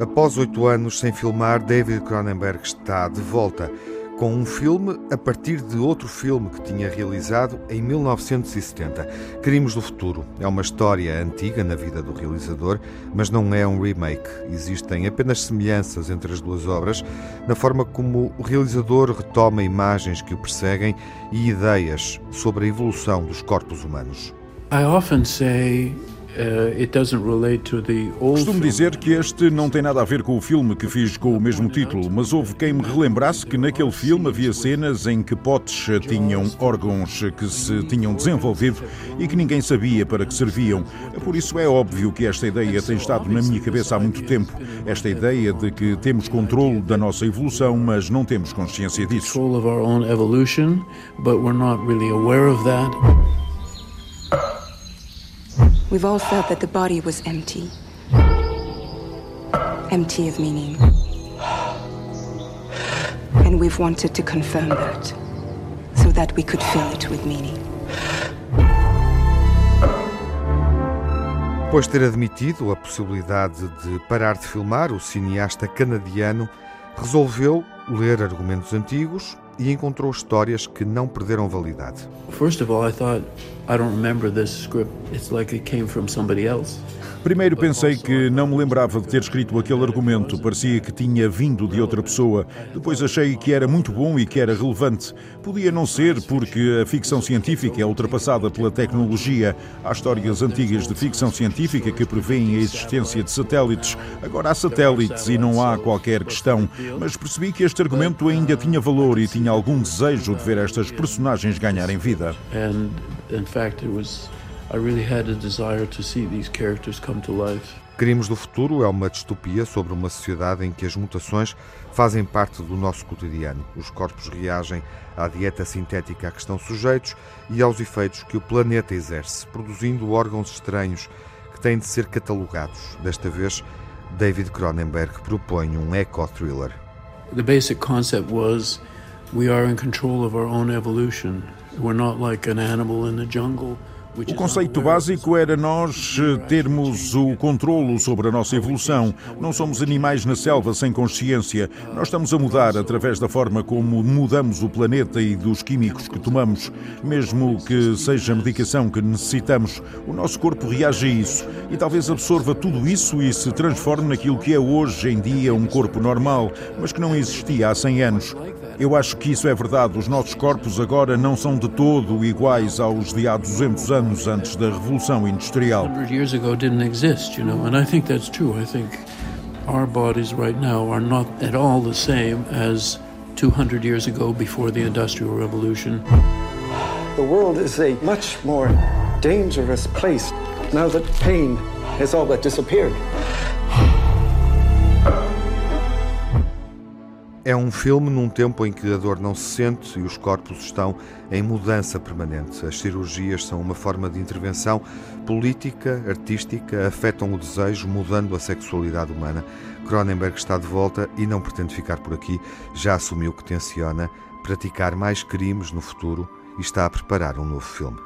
Após oito anos sem filmar, David Cronenberg está de volta com um filme a partir de outro filme que tinha realizado em 1970. Crimes do Futuro é uma história antiga na vida do realizador, mas não é um remake. Existem apenas semelhanças entre as duas obras na forma como o realizador retoma imagens que o perseguem e ideias sobre a evolução dos corpos humanos. I often say Costumo dizer que este não tem nada a ver com o filme que fiz com o mesmo título, mas houve quem me relembrasse que naquele filme havia cenas em que potes tinham órgãos que se tinham desenvolvido e que ninguém sabia para que serviam. Por isso é óbvio que esta ideia tem estado na minha cabeça há muito tempo. Esta ideia de que temos controle da nossa evolução, mas não temos consciência disso. We've all felt that the body was empty. Empty of meaning. And we've wanted to confirm that, so that we could fill it with meaning. Depois de ter admitido a possibilidade de parar de filmar, o cineasta canadiano resolveu ler argumentos antigos e encontrou histórias que não perderam validade. First of all, I thought I don't remember this script. It's like it came from somebody else. Primeiro pensei que não me lembrava de ter escrito aquele argumento, parecia que tinha vindo de outra pessoa. Depois achei que era muito bom e que era relevante. Podia não ser, porque a ficção científica é ultrapassada pela tecnologia. Há histórias antigas de ficção científica que prevêem a existência de satélites. Agora há satélites e não há qualquer questão. Mas percebi que este argumento ainda tinha valor e tinha algum desejo de ver estas personagens ganharem vida. And, in fact, it was I really had a desire to see these characters come to life. Crimes do Futuro é uma distopia sobre uma sociedade em que as mutações fazem parte do nosso cotidiano. Os corpos reagem à dieta sintética a que estão sujeitos e aos efeitos que o planeta exerce, produzindo órgãos estranhos que têm de ser catalogados. Desta vez, David Cronenberg propõe um eco-thriller. The basic concept was O conceito básico era nós eh, termos o controlo sobre a nossa evolução. Não somos animais na selva sem consciência. Nós estamos a mudar através da forma como mudamos o planeta e dos químicos que tomamos. Mesmo que seja a medicação que necessitamos, o nosso corpo reage a isso e talvez absorva tudo isso e se transforme naquilo que é hoje em dia um corpo normal, mas que não existia há 100 anos. Eu acho que isso é verdade. Os nossos corpos agora não são de todo iguais aos de há 200 anos antes da Revolução Industrial. 100 years ago didn't exist, you know, and I think that's true. I think our bodies right now are not at all the same as 200 years ago before the Industrial Revolution. The world is a much more dangerous place now that pain has all but disappeared. É um filme num tempo em que a dor não se sente e os corpos estão em mudança permanente. As cirurgias são uma forma de intervenção política, artística, afetam o desejo, mudando a sexualidade humana. Cronenberg está de volta e não pretende ficar por aqui. Já assumiu que tenciona praticar mais crimes no futuro e está a preparar um novo filme.